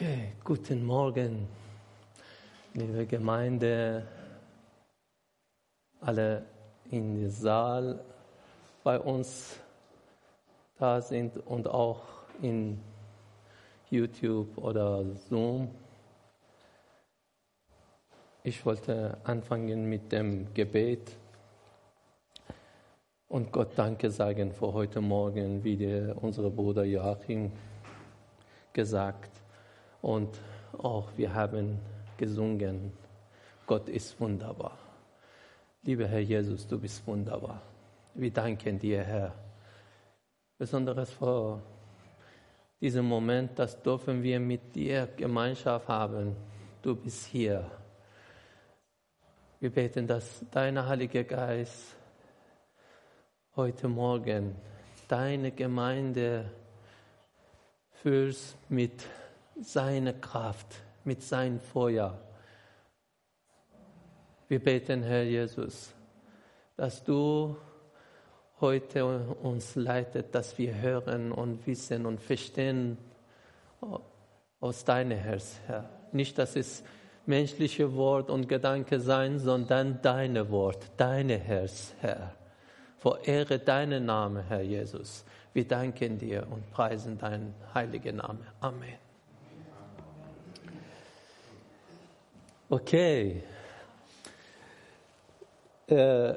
Okay, guten Morgen, liebe Gemeinde, alle in den Saal bei uns da sind und auch in YouTube oder Zoom. Ich wollte anfangen mit dem Gebet und Gott Danke sagen für heute Morgen, wie der, unser Bruder Joachim gesagt und auch wir haben gesungen, Gott ist wunderbar. Lieber Herr Jesus, du bist wunderbar. Wir danken dir, Herr. Besonderes für diesen Moment, das dürfen wir mit dir Gemeinschaft haben. Du bist hier. Wir beten, dass dein Heiliger Geist heute Morgen deine Gemeinde fühlst mit seiner Kraft, mit seinem Feuer. Wir beten, Herr Jesus, dass du heute uns leitet, dass wir hören und wissen und verstehen aus deinem Herz, Herr. Nicht, dass es menschliche Wort und Gedanke sein, sondern deine Wort, deine Herz, Herr. Verehre deinen Namen, Herr Jesus. Wir danken dir und preisen deinen heiligen Namen. Amen. Okay. Äh,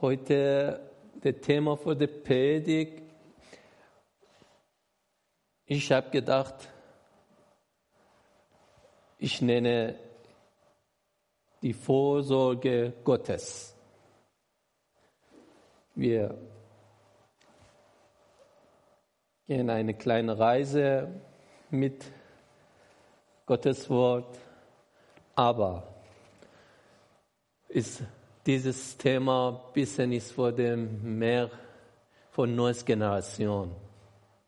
heute das Thema für die Predigt. Ich habe gedacht, ich nenne die Vorsorge Gottes. Wir gehen eine kleine Reise mit Gottes Wort. Aber ist dieses Thema bisschen ist für dem mehr von neues Generation,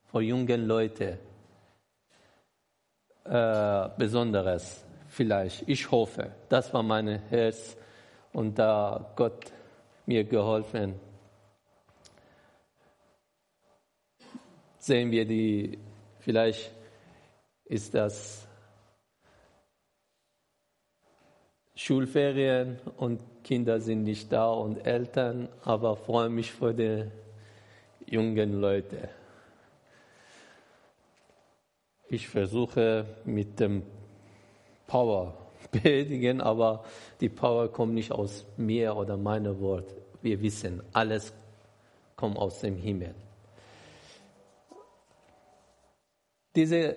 für jungen Leute äh, Besonderes vielleicht. Ich hoffe, das war mein Herz und da Gott mir geholfen. Sehen wir die, vielleicht ist das Schulferien und Kinder sind nicht da und Eltern, aber freue mich für die jungen Leute. Ich versuche mit dem Power predigen, aber die Power kommt nicht aus mir oder meinem Wort. Wir wissen, alles kommt aus dem Himmel. Diese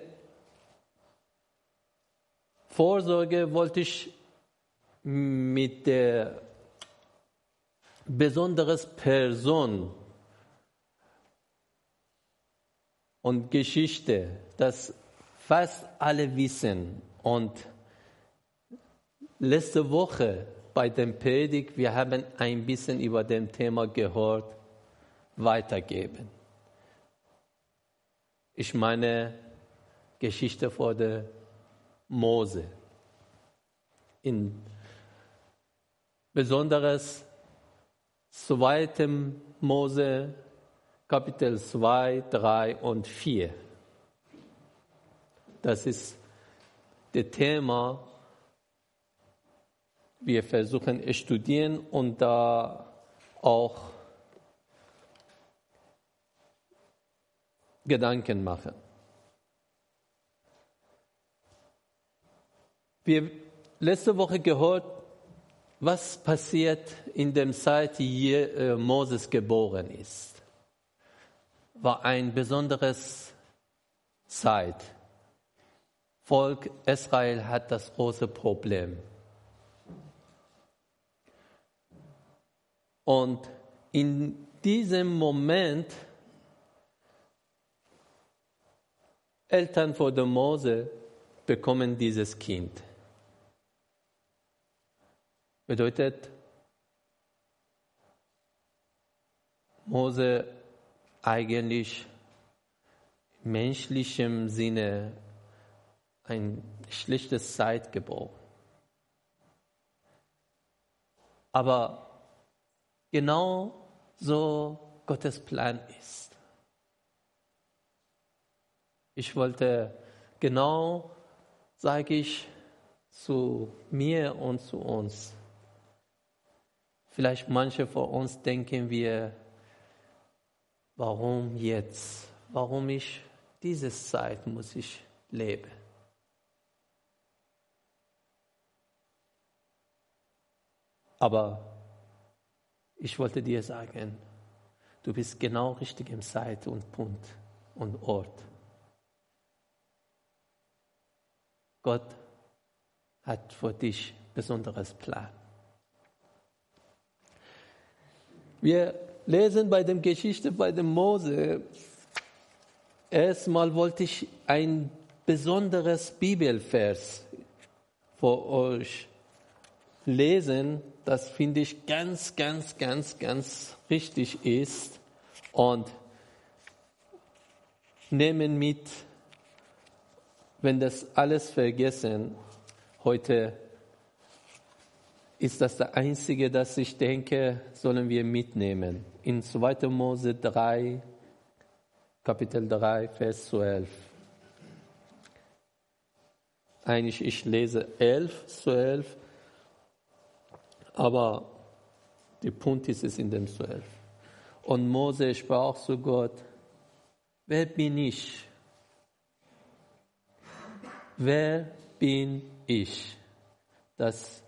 Vorsorge wollte ich mit der besonderen Person und Geschichte, das fast alle wissen. Und letzte Woche bei dem Predigt, wir haben ein bisschen über dem Thema gehört, weitergeben. Ich meine Geschichte vor der Mose in Besonderes 2. Mose Kapitel 2, 3 und 4. Das ist das Thema, wir versuchen es studieren und da auch Gedanken machen. Wir letzte Woche gehört, was passiert in der Zeit, die äh, Moses geboren ist. War ein besonderes Zeit. Volk Israel hat das große Problem. Und in diesem Moment Eltern vor der Mose bekommen dieses Kind. Bedeutet, Mose eigentlich menschlichem Sinne ein schlechtes Zeit geboren. Aber genau so Gottes Plan ist. Ich wollte genau, sage ich, zu mir und zu uns. Vielleicht manche von uns denken wir, warum jetzt? Warum ich diese Zeit muss ich leben? Aber ich wollte dir sagen, du bist genau richtig im Zeit und Punkt und Ort. Gott hat für dich besonderes Plan. Wir lesen bei der Geschichte bei dem Mose, erstmal wollte ich ein besonderes Bibelvers für euch lesen, das finde ich ganz, ganz, ganz, ganz richtig ist. Und nehmen mit, wenn das alles vergessen, heute ist das der einzige, das ich denke, sollen wir mitnehmen. In 2. Mose 3, Kapitel 3, Vers 12. Eigentlich, ich lese 11, 12, aber der Punkt ist es in dem 12. Und Mose sprach zu Gott, wer bin ich? Wer bin ich, dass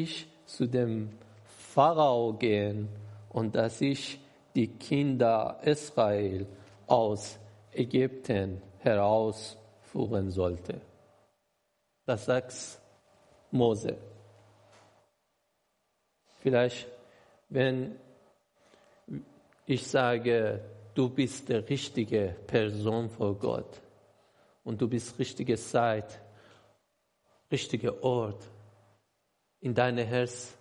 ich zu dem Pharao gehen und dass ich die Kinder Israel aus Ägypten herausführen sollte. Das sagt Mose. Vielleicht, wenn ich sage, du bist die richtige Person vor Gott und du bist richtige Zeit, richtiger Ort, in deinem Herz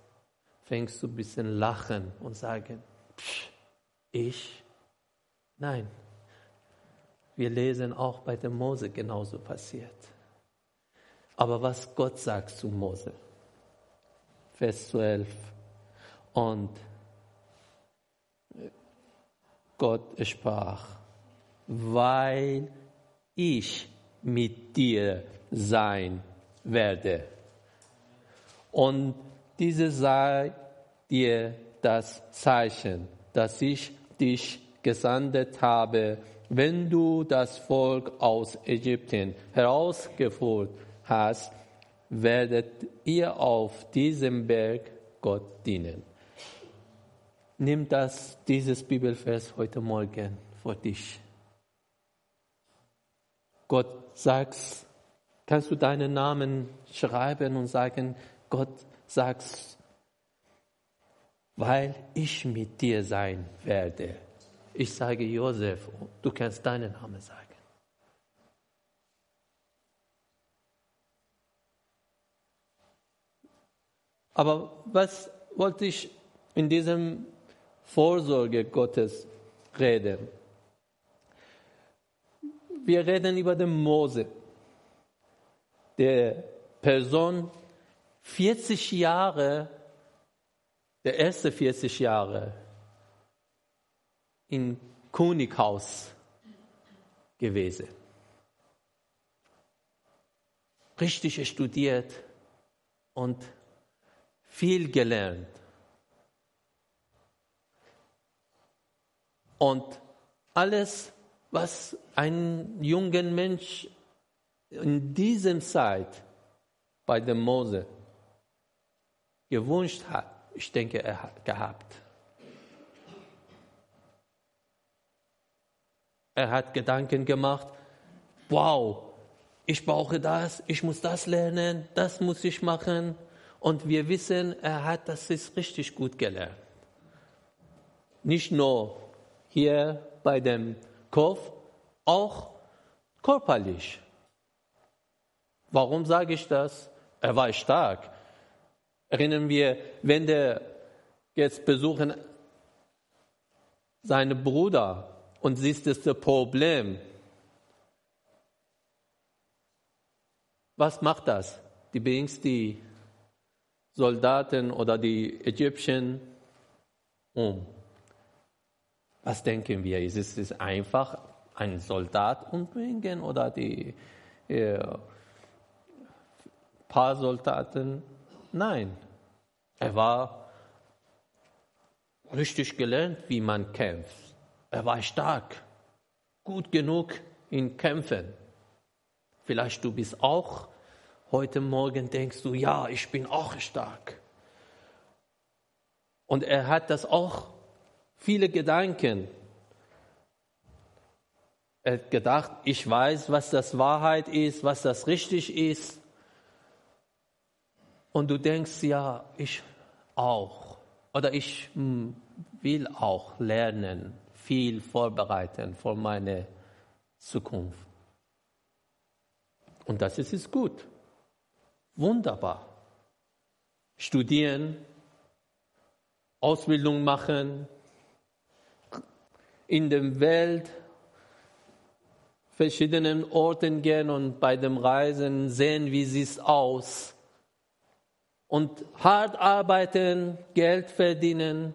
fängst du ein bisschen lachen und sagen, ich? Nein. Wir lesen auch bei dem Mose genauso passiert. Aber was Gott sagt zu Mose, Vers 12, und Gott sprach, weil ich mit dir sein werde. Und diese sei dir das Zeichen, dass ich dich gesandet habe, wenn du das Volk aus Ägypten herausgeführt hast, werdet ihr auf diesem Berg Gott dienen. Nimm das, dieses Bibelvers heute Morgen vor dich. Gott sagt, kannst du deinen Namen schreiben und sagen, Gott sagt, weil ich mit dir sein werde. Ich sage Josef, du kannst deinen Namen sagen. Aber was wollte ich in diesem Vorsorge Gottes reden. Wir reden über den Mose, der Person 40 Jahre, der erste 40 Jahre im Könighaus gewesen. Richtig studiert und viel gelernt. Und alles, was ein junger Mensch in dieser Zeit bei dem Mose gewünscht hat, ich denke, er hat gehabt. Er hat Gedanken gemacht, wow, ich brauche das, ich muss das lernen, das muss ich machen. Und wir wissen, er hat das ist richtig gut gelernt. Nicht nur hier bei dem Kopf, auch körperlich. Warum sage ich das? Er war stark. Erinnern wir, wenn der jetzt besuchen seine Bruder und siehst das Problem. Was macht das? Die bringst die Soldaten oder die Ägypten um. Was denken wir? Ist es einfach, einen Soldat umbringen oder die äh, paar Soldaten. Nein, er war richtig gelernt, wie man kämpft. Er war stark, gut genug in Kämpfen. Vielleicht du bist auch heute Morgen denkst du, ja, ich bin auch stark. Und er hat das auch viele Gedanken. Er hat gedacht, ich weiß, was das Wahrheit ist, was das richtig ist. Und du denkst, ja, ich auch. Oder ich hm, will auch lernen, viel vorbereiten für meine Zukunft. Und das ist es gut. Wunderbar. Studieren, Ausbildung machen, in der Welt verschiedenen Orten gehen und bei dem Reisen sehen, wie es aus und hart arbeiten, Geld verdienen.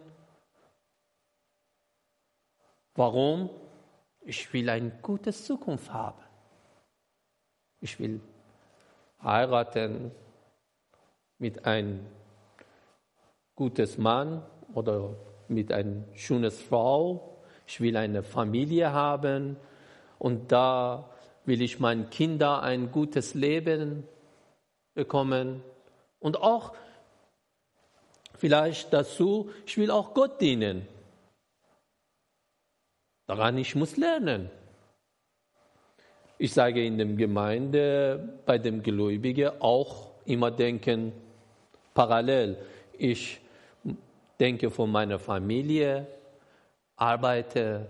Warum? Ich will eine gute Zukunft haben. Ich will heiraten mit einem gutes Mann oder mit einer schönen Frau. Ich will eine Familie haben und da will ich meinen Kindern ein gutes Leben bekommen und auch vielleicht dazu, ich will auch Gott dienen. Daran ich muss lernen. Ich sage in der Gemeinde, bei dem Gläubigen auch immer denken, parallel. Ich denke von meiner Familie, arbeite,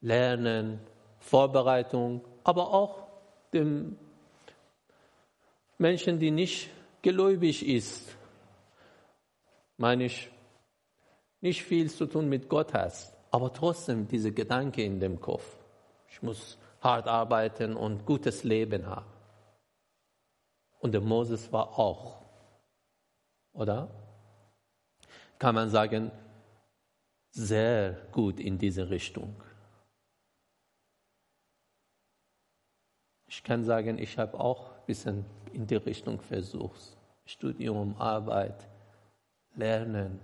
lernen, Vorbereitung, aber auch dem Menschen, die nicht gläubig ist, meine ich, nicht viel zu tun mit Gott hast, aber trotzdem diese Gedanke in dem Kopf. Ich muss hart arbeiten und gutes Leben haben. Und der Moses war auch, oder? Kann man sagen, sehr gut in diese Richtung. Ich kann sagen, ich habe auch bisschen in die Richtung versucht. Studium, Arbeit, Lernen.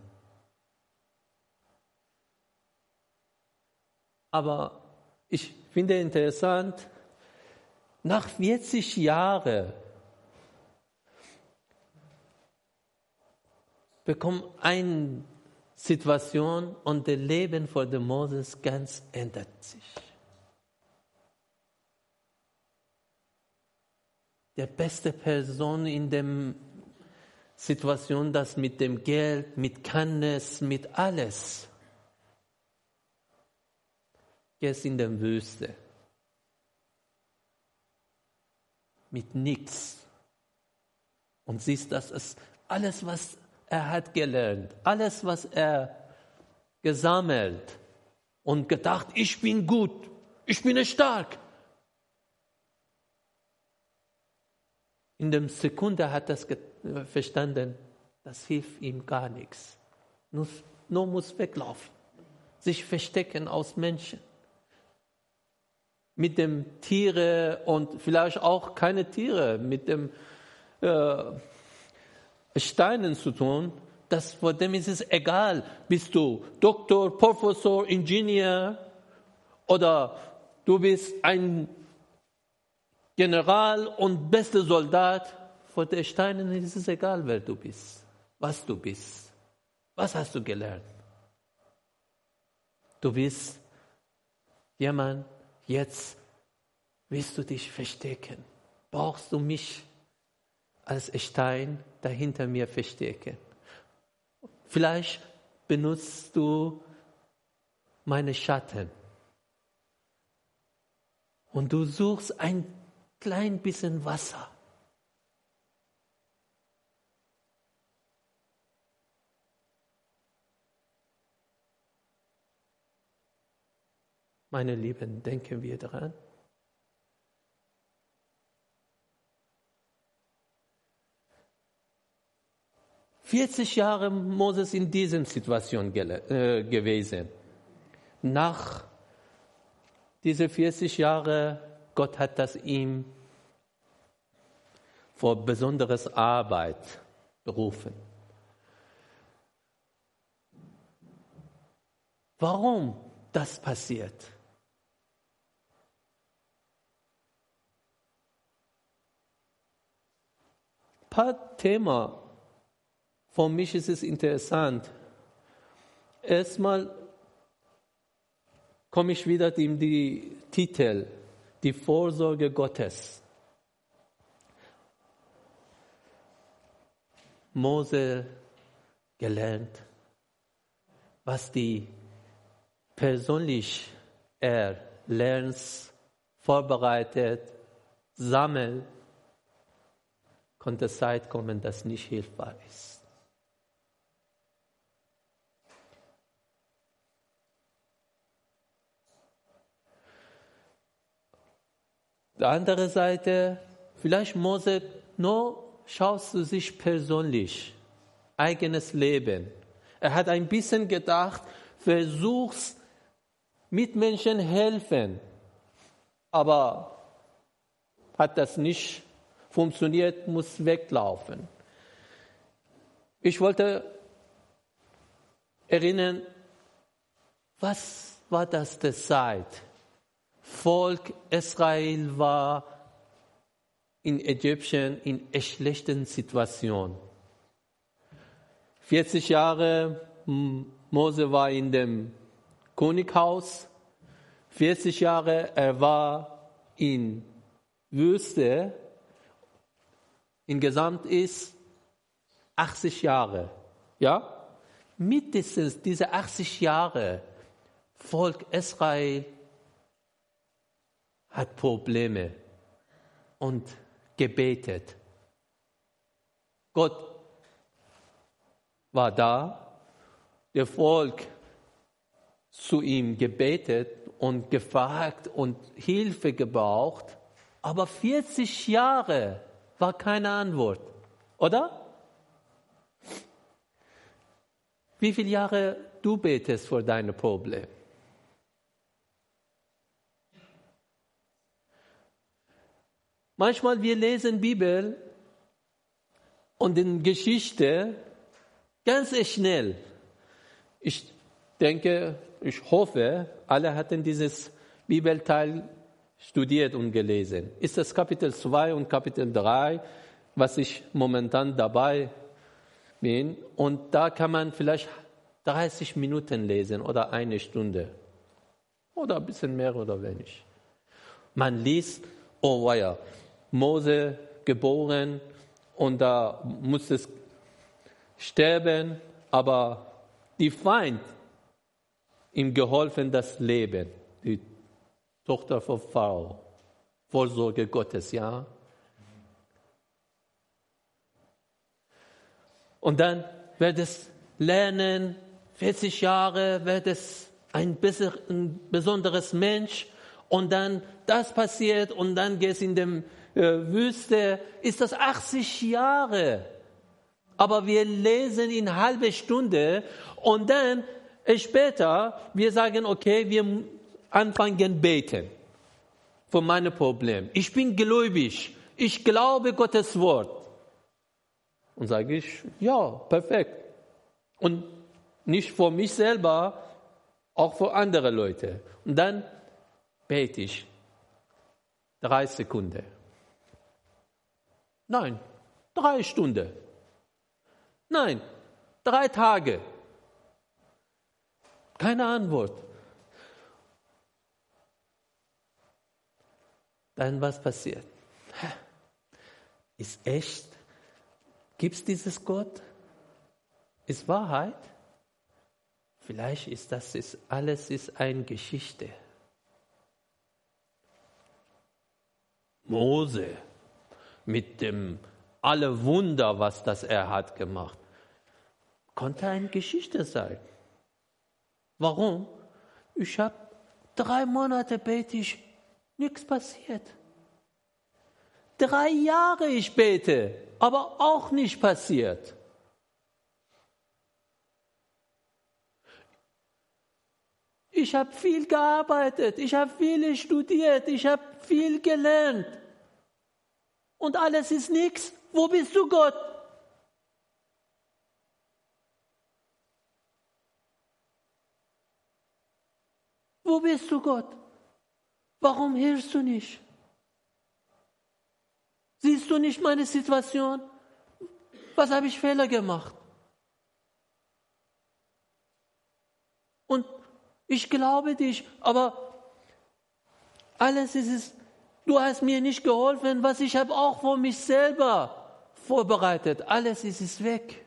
Aber ich finde interessant, nach 40 Jahren bekommt eine Situation und das Leben von Moses ganz ändert sich. Der beste Person in der Situation, das mit dem Geld, mit Kenntnis, mit alles. Gehst in der Wüste. Mit nichts. Und siehst, dass es alles, was er hat gelernt, alles, was er gesammelt und gedacht, ich bin gut, ich bin stark. In der Sekunde hat er verstanden, das hilft ihm gar nichts. Nur, nur muss weglaufen, sich verstecken aus Menschen mit dem Tiere und vielleicht auch keine Tiere, mit dem äh, Steinen zu tun, das vor dem ist es egal, bist du Doktor, Professor, Ingenieur oder du bist ein General und bester Soldat, vor den Steinen ist es egal, wer du bist, was du bist, was hast du gelernt. Du bist jemand, Jetzt willst du dich verstecken. Brauchst du mich als Stein dahinter mir verstecken? Vielleicht benutzt du meine Schatten. Und du suchst ein klein bisschen Wasser. Meine Lieben, denken wir daran. Vierzig Jahre Moses in dieser Situation äh, gewesen. Nach diese 40 Jahre, Gott hat das ihm vor besonderes Arbeit berufen. Warum das passiert? Ein paar Themen. Für mich ist es interessant. Erstmal komme ich wieder in die Titel, die Vorsorge Gottes. Mose gelernt, was die persönlich er lernt, vorbereitet, sammelt, konnte Zeit kommen, dass nicht hilfbar ist. Die andere Seite, vielleicht Mose, nur schaust du sich persönlich, eigenes Leben. Er hat ein bisschen gedacht, versuch's Mitmenschen helfen, aber hat das nicht funktioniert, muss weglaufen. Ich wollte erinnern, was war das der Zeit? Volk Israel war in Ägypten in einer schlechten Situation. 40 Jahre Mose war in dem Könighaus. 40 Jahre er war in Wüste. Insgesamt ist 80 Jahre. Ja? Mindestens diese 80 Jahre Volk Israel hat Probleme und gebetet. Gott war da, der Volk zu ihm gebetet und gefragt und Hilfe gebraucht, aber 40 Jahre war keine Antwort, oder? Wie viele Jahre du betest für deine Probleme? Manchmal wir lesen Bibel und in Geschichte ganz schnell. Ich denke, ich hoffe, alle hatten dieses Bibelteil studiert und gelesen. Ist das Kapitel 2 und Kapitel 3, was ich momentan dabei bin. Und da kann man vielleicht 30 Minuten lesen oder eine Stunde. Oder ein bisschen mehr oder wenig. Man liest, oh weia, Mose geboren und da musste es sterben, aber die Feind ihm geholfen das Leben, die Tochter von Pharao, Vorsorge Gottes, ja. Und dann wird es lernen, 40 Jahre wird es ein, ein besonderes Mensch. Und dann das passiert und dann geht es in dem Wüste, ist das 80 Jahre. Aber wir lesen in halbe Stunde und dann äh, später, wir sagen, okay, wir anfangen beten für meine Probleme. Ich bin gläubig. Ich glaube Gottes Wort. Und sage ich, ja, perfekt. Und nicht für mich selber, auch für andere Leute. Und dann bete ich drei Sekunden. Nein, drei Stunden. Nein, drei Tage. Keine Antwort. Dann was passiert? Ist echt? Gibt es dieses Gott? Ist Wahrheit? Vielleicht ist das ist, alles ist eine Geschichte. Mose mit dem alle Wunder, was das er hat gemacht, konnte eine Geschichte sein. Warum? Ich habe drei Monate bete ich, nichts passiert. Drei Jahre ich bete, aber auch nicht passiert. Ich habe viel gearbeitet, ich habe viel studiert, ich habe viel gelernt. Und alles ist nichts. Wo bist du, Gott? Wo bist du, Gott? Warum hilfst du nicht? Siehst du nicht meine Situation? Was habe ich Fehler gemacht? Und ich glaube dich, aber alles ist es, du hast mir nicht geholfen, was ich habe auch für mich selber vorbereitet. Alles ist es weg.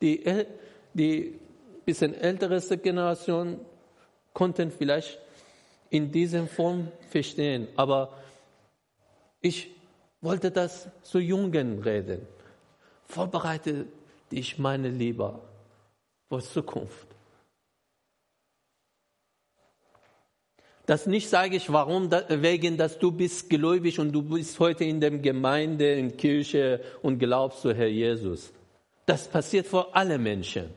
Die, die bisschen ältere Generation konnten vielleicht in dieser Form verstehen, aber ich wollte das zu Jungen reden. Vorbereite dich, meine Lieber, für Zukunft. Das nicht sage ich, warum, wegen, dass du bist gläubig und du bist heute in der Gemeinde, in Kirche und glaubst zu Herr Jesus. Das passiert vor allen Menschen.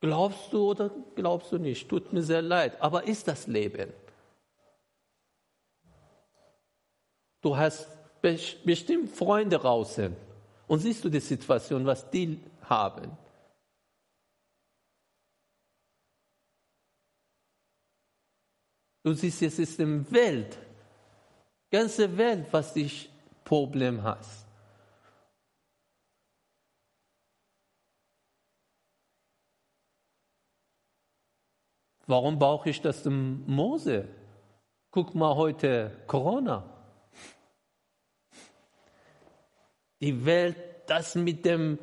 Glaubst du oder glaubst du nicht? Tut mir sehr leid, aber ist das Leben? Du hast bestimmt Freunde draußen und siehst du die Situation, was die haben. Du siehst, es ist die Welt, ganze Welt, was dich Problem hast. Warum brauche ich das Mose? Guck mal heute Corona. Die Welt, das mit dem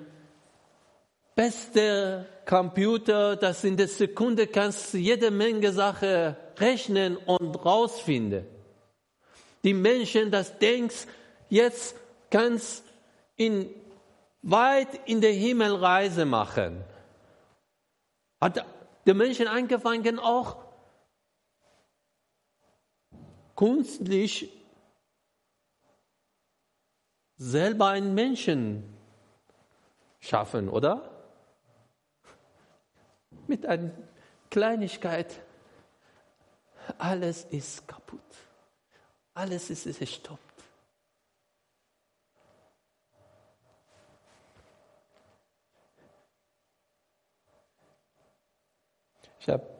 besten Computer, das in der Sekunde kannst du jede Menge Sachen rechnen und rausfinden. Die Menschen, das denkst, jetzt kannst in weit in der Himmel Reise machen. Hat der Menschen angefangen auch künstlich selber einen Menschen schaffen, oder? Mit einer Kleinigkeit. Alles ist kaputt. Alles ist gestoppt. Ich habe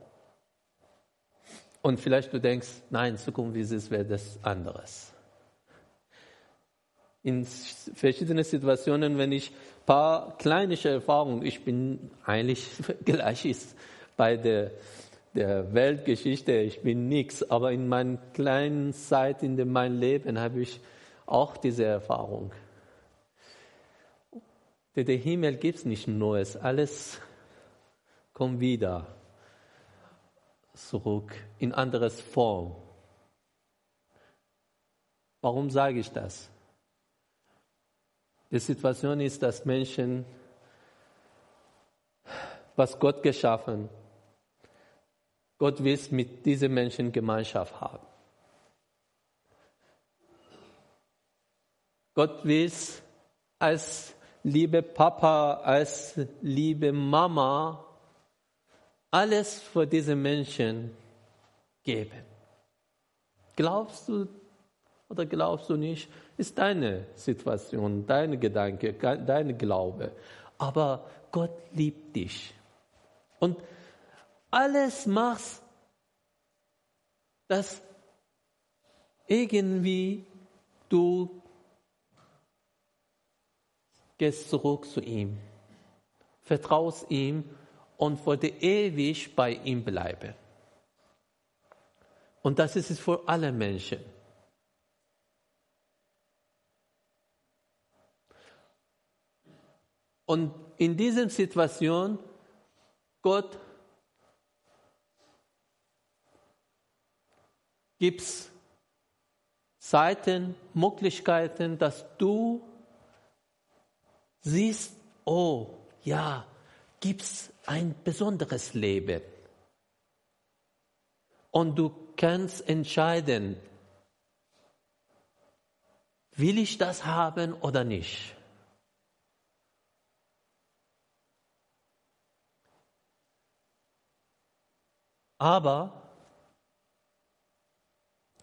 und vielleicht du denkst, nein, Zukunft ist es, wäre das anderes. In verschiedenen Situationen, wenn ich ein paar kleine Erfahrungen, ich bin eigentlich gleich ist bei der, der Weltgeschichte, ich bin nichts, aber in meiner kleinen Zeit in meinem Leben habe ich auch diese Erfahrung. Der Himmel gibt es nicht Neues, alles kommt wieder zurück in anderes Form. Warum sage ich das? Die Situation ist, dass Menschen, was Gott geschaffen, Gott will mit diesen Menschen Gemeinschaft haben. Gott will als liebe Papa, als liebe Mama alles für diese Menschen geben. Glaubst du oder glaubst du nicht, ist deine Situation, deine Gedanke, dein Glaube. Aber Gott liebt dich. Und alles machst, dass irgendwie du gehst zurück zu ihm, vertraust ihm und wollte ewig bei ihm bleiben. Und das ist es für alle Menschen. Und in dieser Situation, Gott gibt Zeiten, Möglichkeiten, dass du siehst, oh ja, gibt es ein besonderes Leben. Und du kannst entscheiden, will ich das haben oder nicht? Aber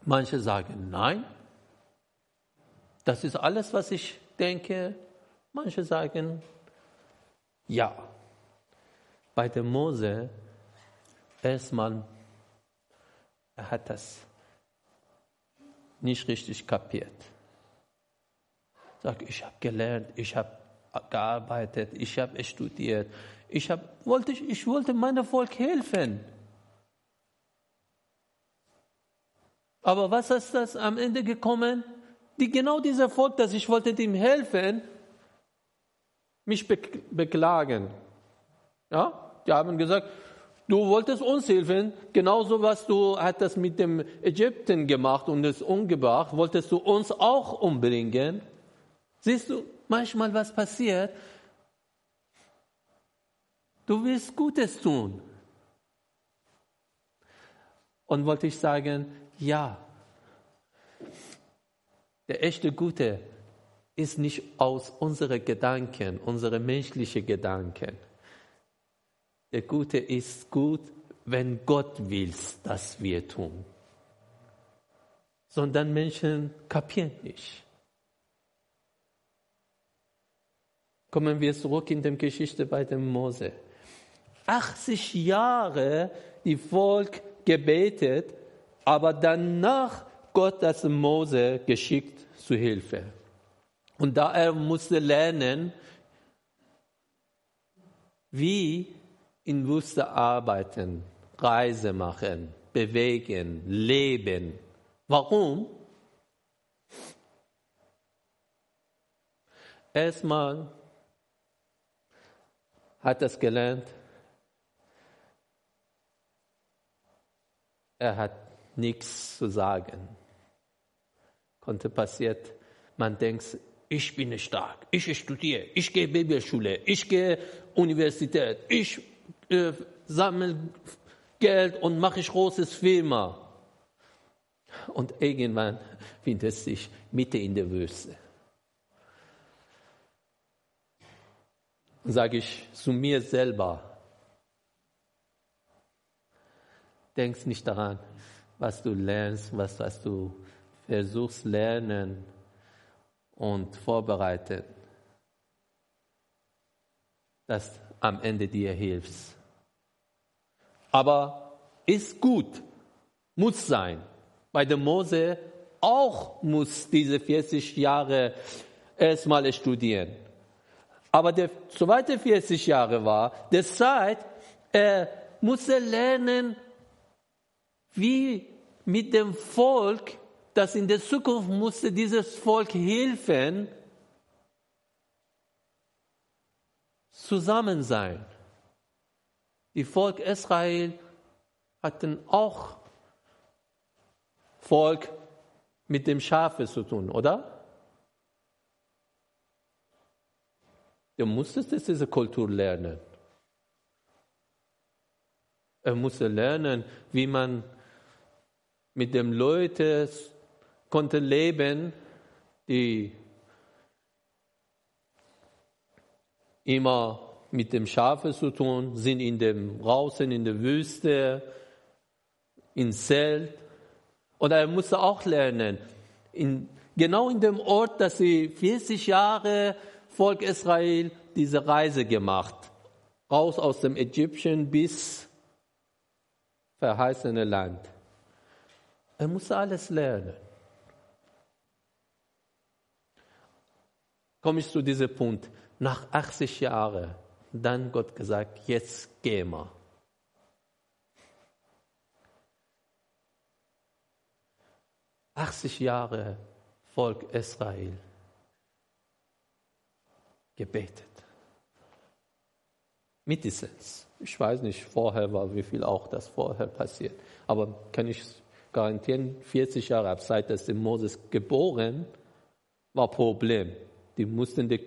manche sagen nein. Das ist alles, was ich denke. Manche sagen ja. Bei dem Mose erstmal, er hat das nicht richtig kapiert. Sag, ich habe gelernt, ich habe gearbeitet, ich habe studiert, ich, hab, wollte, ich wollte meinem Volk helfen. Aber was ist das am Ende gekommen? Die, genau dieser Volk, das ich wollte ihm helfen, mich beklagen. Ja, die haben gesagt, du wolltest uns helfen, genauso was du hattest mit dem Ägypten gemacht und es umgebracht, wolltest du uns auch umbringen. Siehst du manchmal, was passiert? Du willst Gutes tun. Und wollte ich sagen, ja, der echte Gute ist nicht aus unseren Gedanken, unsere menschlichen Gedanken. Der Gute ist gut, wenn Gott will, dass wir tun. Sondern Menschen kapieren nicht. Kommen wir zurück in der Geschichte bei dem Mose. 80 Jahre die Volk gebetet, aber danach Gott das Mose geschickt zu Hilfe. Und da er musste lernen, wie in Wüste arbeiten, Reise machen, bewegen, leben. Warum? Erstmal hat er gelernt, er hat nichts zu sagen. Konnte passiert, man denkt, ich bin stark, ich studiere, ich gehe Bibelschule, ich gehe Universität, ich äh, sammle Geld und mache ich großes Firma. Und irgendwann findet sich mitten in der Wüste. Und sage ich zu mir selber, denkst nicht daran, was du lernst, was, was du versuchst lernen und vorbereiten, dass am Ende dir hilft. Aber ist gut, muss sein. Bei dem Mose auch muss diese 40 Jahre erstmal studieren. Aber der zweite 40 Jahre war der Zeit, er musste lernen, wie mit dem Volk, das in der Zukunft musste dieses Volk helfen, zusammen sein. Die Volk Israel hatten auch Volk mit dem Schafe zu tun, oder? Du musstest diese Kultur lernen. Er musste lernen, wie man mit den Leuten konnte leben, die immer mit dem Schafe zu tun, sind in dem draußen in der Wüste, in Zelt. Und er musste auch lernen, in, genau in dem Ort, dass sie 40 Jahre Volk Israel diese Reise gemacht, raus aus dem Ägypten bis verheißene Land. Er musste alles lernen. Komme ich zu diesem Punkt. Nach 80 Jahren, dann Gott gesagt, jetzt geh mal. Achtzig Jahre Volk Israel gebetet. Mindestens. Ich weiß nicht vorher war, wie viel auch das vorher passiert. Aber kann ich garantieren, 40 Jahre ab seit Moses geboren war Problem. Die mussten die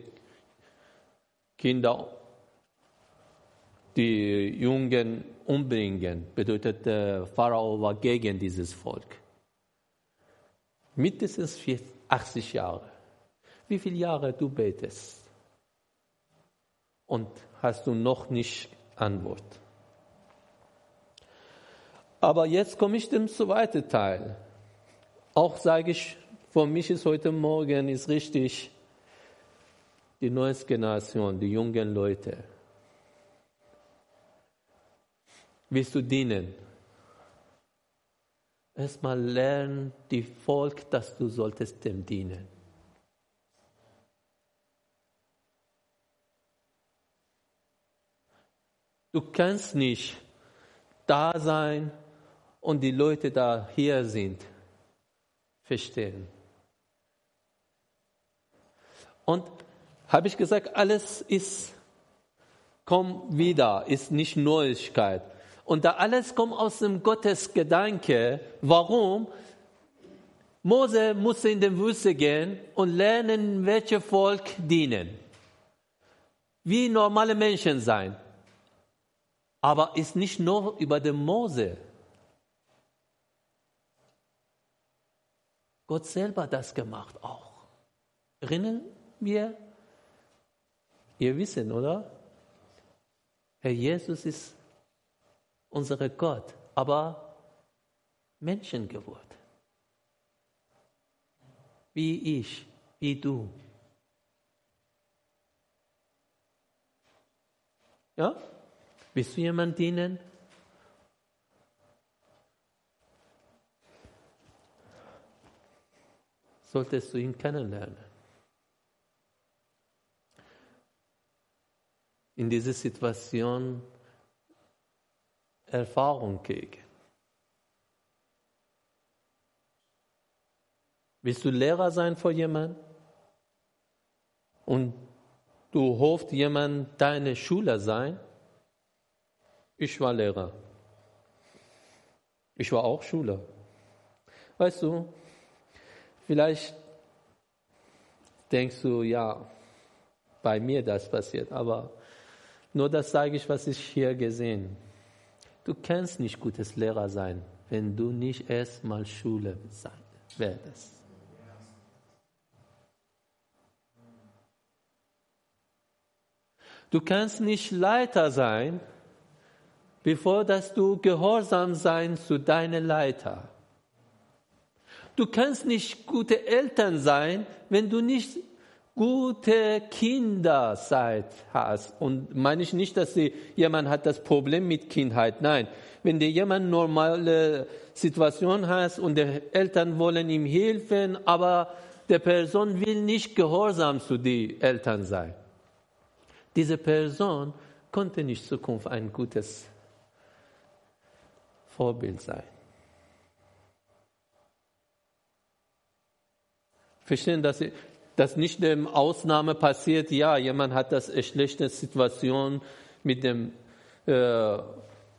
Kinder, die Jungen umbringen. Bedeutet, der Pharao war gegen dieses Volk. Mindestens 80 Jahre. wie viele Jahre du betest und hast du noch nicht Antwort. Aber jetzt komme ich zum zweiten Teil. Auch sage ich, für mich ist heute Morgen ist richtig die neue Generation, die jungen Leute. Willst du dienen? Erstmal lernen die Volk, dass du solltest dem dienen. Du kannst nicht da sein und die Leute da hier sind verstehen. Und habe ich gesagt, alles ist, kommt wieder, ist nicht Neuigkeit. Und da alles kommt aus dem Gottesgedanke. Warum? Mose musste in die Wüste gehen und lernen, welches Volk dienen. Wie normale Menschen sein. Aber ist nicht nur über den Mose. Gott selber das gemacht auch. Erinnern wir? Ihr wissen, oder? Herr Jesus ist unser Gott, aber Menschen geworden. Wie ich, wie du. Ja? Willst du jemand dienen? Solltest du ihn kennenlernen. In dieser Situation Erfahrung kriegen. Willst du Lehrer sein für jemanden? Und du hoffst, jemand deine Schüler sein? Ich war Lehrer. Ich war auch Schüler. Weißt du, vielleicht denkst du, ja, bei mir das passiert, aber nur das sage ich, was ich hier gesehen. Du kannst nicht gutes Lehrer sein, wenn du nicht erstmal Schule werdest. Du kannst nicht Leiter sein, bevor dass du gehorsam sein zu deinen Leiter. Du kannst nicht gute Eltern sein, wenn du nicht gute Kinderzeit hast. Und meine ich nicht, dass sie, jemand hat das Problem mit Kindheit. Nein, wenn dir jemand normale Situation hast und die Eltern wollen ihm helfen, aber der Person will nicht gehorsam zu den Eltern sein. Diese Person konnte nicht Zukunft ein gutes Vorbild sein. Verstehen, dass dass nicht eine Ausnahme passiert, ja, jemand hat das eine schlechte Situation mit dem äh,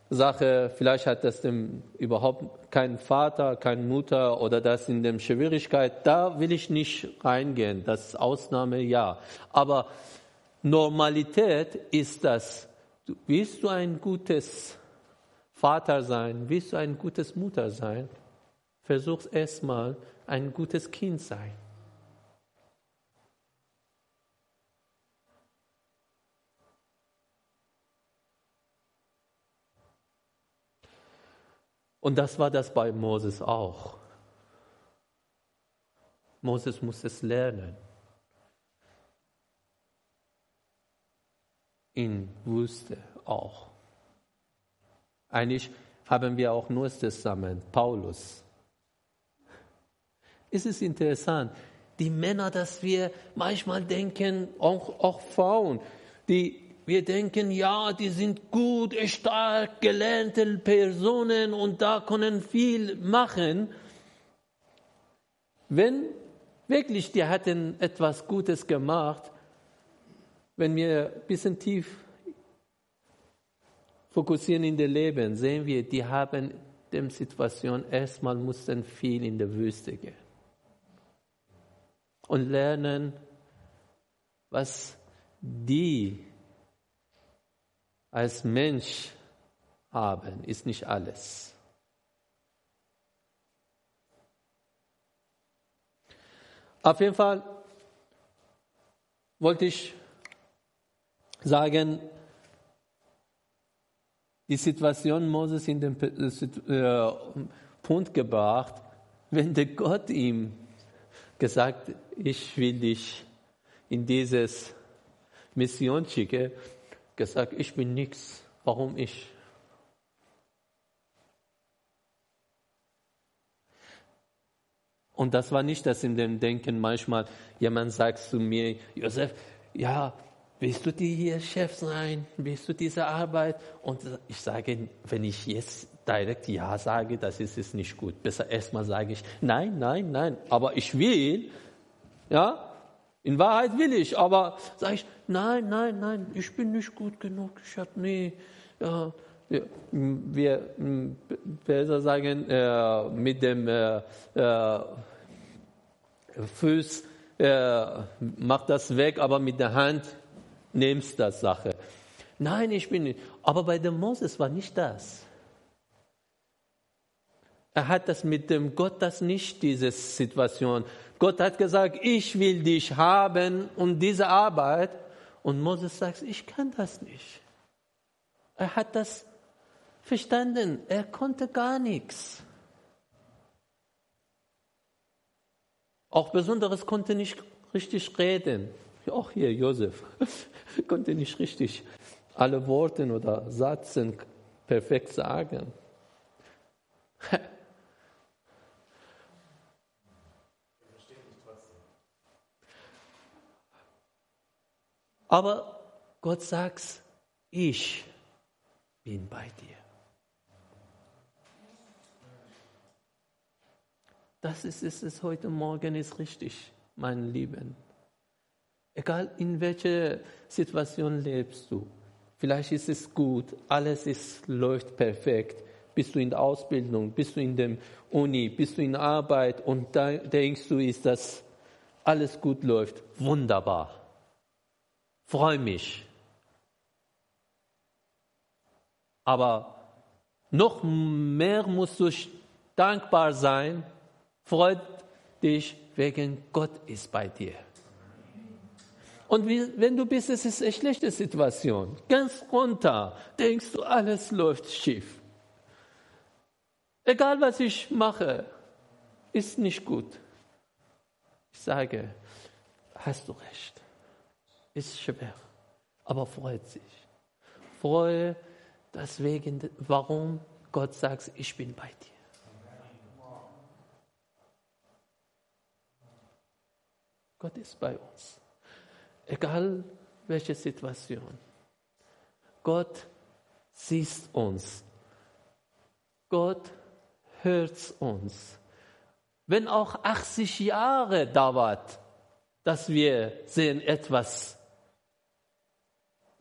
Sache, vielleicht hat das dem überhaupt keinen Vater, keine Mutter oder das in dem Schwierigkeit, da will ich nicht reingehen, das Ausnahme, ja. Aber Normalität ist das, willst du ein gutes Vater sein, willst du ein gutes Mutter sein, versuch erstmal ein gutes Kind sein. Und das war das bei Moses auch. Moses muss es lernen. In Wüste auch. Eigentlich haben wir auch Neues Testament, Paulus. Es ist interessant, die Männer, dass wir manchmal denken, auch, auch Frauen, die wir denken, ja, die sind gut, stark, gelernte Personen und da können viel machen. Wenn wirklich die hätten etwas Gutes gemacht, wenn wir ein bisschen tief fokussieren in das Leben, sehen wir, die haben dem Situation erstmal mussten viel in der Wüste gehen und lernen, was die als Mensch haben, ist nicht alles. Auf jeden Fall, wollte ich sagen, die Situation Moses in den äh, Punkt gebracht, wenn der Gott ihm gesagt, ich will dich in dieses Mission schicke, gesagt, ich bin nichts. Warum ich? Und das war nicht das in dem Denken manchmal, jemand sagt zu mir, Josef, ja, willst du die hier Chef sein? Willst du diese Arbeit? Und ich sage, wenn ich jetzt direkt Ja sage, das ist es nicht gut. Besser erstmal sage ich, nein, nein, nein, aber ich will, ja, in Wahrheit will ich, aber sage ich, nein, nein, nein, ich bin nicht gut genug, ich habe nie, ja, wir, besser sagen, äh, mit dem äh, äh, Fuß äh, mach das weg, aber mit der Hand nimmst das Sache. Nein, ich bin nicht. Aber bei dem Moses war nicht das. Er hat das mit dem Gott das nicht, diese Situation. Gott hat gesagt, ich will dich haben und diese Arbeit. Und Moses sagt, ich kann das nicht. Er hat das verstanden. Er konnte gar nichts. Auch Besonderes konnte nicht richtig reden. Auch hier Josef konnte nicht richtig alle Worte oder Sätze perfekt sagen. Aber Gott sagt, ich bin bei dir. Das ist, ist es heute Morgen ist richtig, mein Lieben. Egal in welcher Situation lebst du. Vielleicht ist es gut, alles ist, läuft perfekt. Bist du in der Ausbildung, bist du in der Uni, bist du in Arbeit und da denkst du, ist das alles gut läuft. Wunderbar freue mich. Aber noch mehr musst du dankbar sein, freut dich, wegen Gott ist bei dir. Und wenn du bist, es ist eine schlechte Situation, ganz runter, denkst du, alles läuft schief. Egal was ich mache, ist nicht gut. Ich sage, hast du recht ist schwer, aber freut sich. Freue deswegen, warum Gott sagt, ich bin bei dir. Gott ist bei uns. Egal welche Situation. Gott sieht uns. Gott hört uns. Wenn auch 80 Jahre dauert, dass wir sehen etwas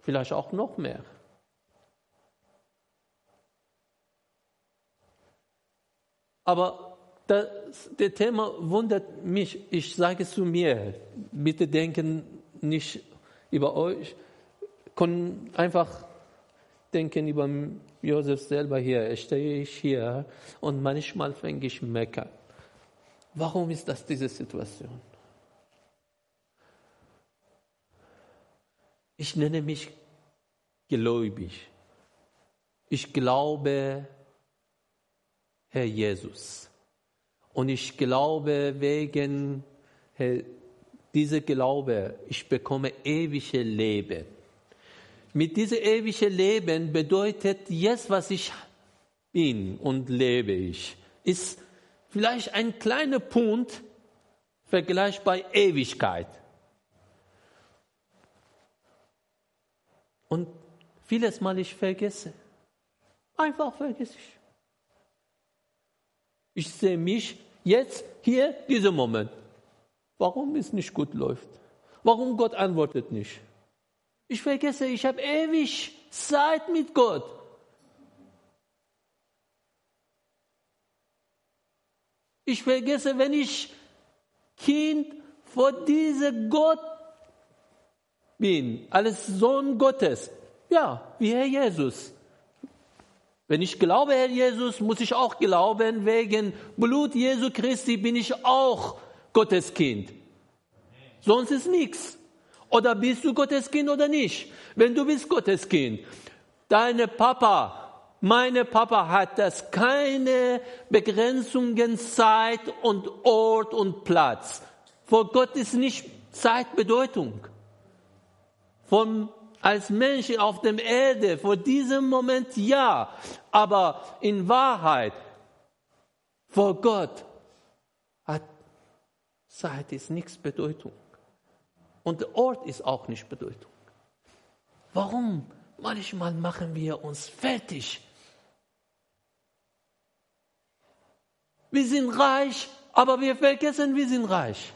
vielleicht auch noch mehr. Aber das, das Thema wundert mich. Ich sage zu mir, bitte denken nicht über euch, können einfach denken über Josef selber hier. Stehe ich hier und manchmal fange ich meckern. Warum ist das diese Situation? Ich nenne mich gläubig. Ich glaube, Herr Jesus. Und ich glaube wegen dieser Glaube, ich bekomme ewige Leben. Mit diesem ewigen Leben bedeutet jetzt, was ich bin und lebe ich, ist vielleicht ein kleiner Punkt vergleichbar Ewigkeit. Und vieles Mal ich vergesse. Einfach vergesse ich. Ich sehe mich jetzt hier, diesen Moment. Warum es nicht gut läuft? Warum Gott antwortet nicht? Ich vergesse, ich habe ewig Zeit mit Gott. Ich vergesse, wenn ich Kind vor diesem Gott bin, als Sohn Gottes. Ja, wie Herr Jesus. Wenn ich glaube, Herr Jesus, muss ich auch glauben, wegen Blut Jesu Christi bin ich auch Gottes Kind. Sonst ist nichts. Oder bist du Gottes Kind oder nicht? Wenn du bist Gottes Kind, deine Papa, meine Papa hat das keine Begrenzungen Zeit und Ort und Platz. Vor Gott ist nicht Zeit Bedeutung. Von als Mensch auf der Erde, vor diesem Moment ja, aber in Wahrheit vor Gott hat Zeit ist nichts Bedeutung. Und der Ort ist auch nicht Bedeutung. Warum? Manchmal machen wir uns fertig. Wir sind reich, aber wir vergessen, wir sind reich.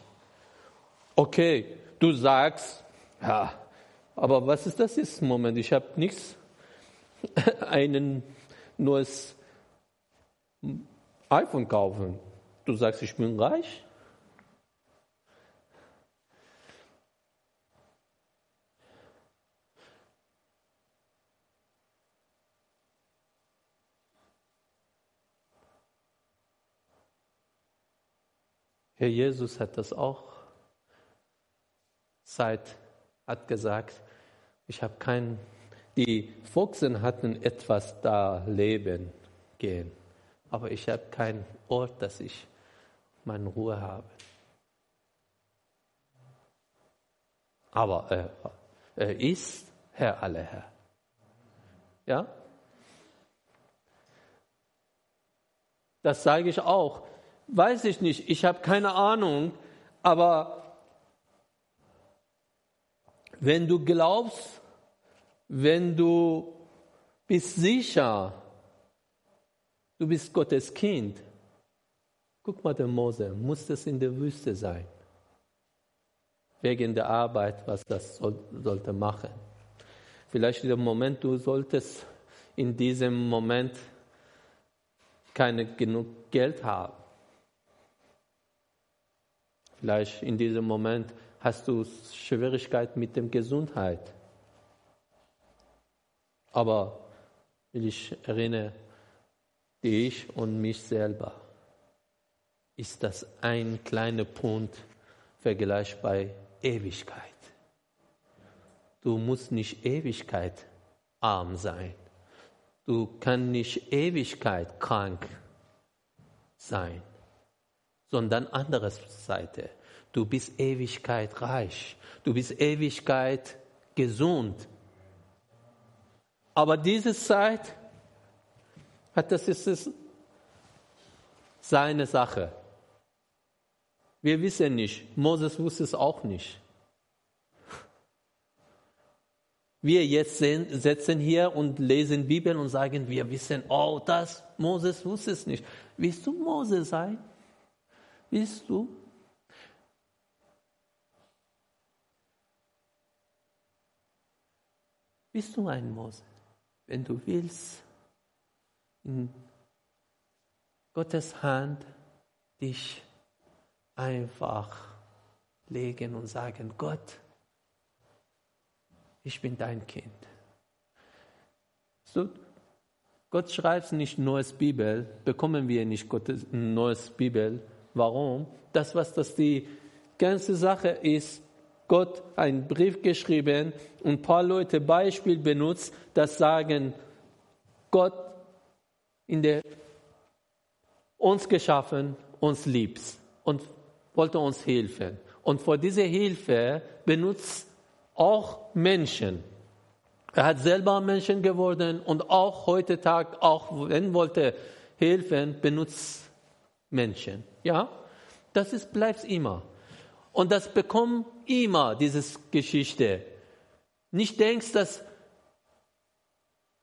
Okay, du sagst, ja, aber was ist das jetzt? Moment, ich habe nichts, einen neues iPhone kaufen. Du sagst, ich bin reich? Herr Jesus hat das auch seit, hat gesagt, ich habe kein, die Fuchsen hatten etwas da leben gehen, aber ich habe keinen Ort, dass ich meine Ruhe habe. Aber er, er ist Herr aller Herr. Ja? Das sage ich auch weiß ich nicht, ich habe keine Ahnung, aber wenn du glaubst, wenn du bist sicher, du bist Gottes Kind, guck mal, der Mose muss das in der Wüste sein, wegen der Arbeit, was das soll, sollte machen. Vielleicht in dem Moment, du solltest in diesem Moment keine genug Geld haben. Vielleicht in diesem Moment hast du Schwierigkeiten mit der Gesundheit. Aber ich erinnere dich und mich selber. Ist das ein kleiner Punkt Vergleich bei Ewigkeit? Du musst nicht Ewigkeit arm sein. Du kannst nicht Ewigkeit krank sein sondern andere Seite. Du bist Ewigkeit reich. Du bist Ewigkeit gesund. Aber diese Zeit das ist seine Sache. Wir wissen nicht. Moses wusste es auch nicht. Wir jetzt sitzen hier und lesen Bibel und sagen, wir wissen, oh, das, Moses wusste es nicht. Willst du Mose sein? Willst du? Bist du ein Mose? Wenn du willst, in Gottes Hand dich einfach legen und sagen, Gott, ich bin dein Kind. So, Gott schreibt nicht neues Bibel, bekommen wir nicht Gottes neues Bibel, Warum? Das, was das die ganze Sache ist, Gott einen Brief geschrieben und ein paar Leute Beispiel benutzt, das sagen, Gott in der uns geschaffen, uns liebt und wollte uns helfen. Und vor dieser Hilfe benutzt auch Menschen. Er hat selber Menschen geworden und auch heute Tag, auch wenn wollte helfen, benutzt Menschen. Ja, das ist, bleibt immer. Und das bekommt immer, diese Geschichte. Nicht denkst, dass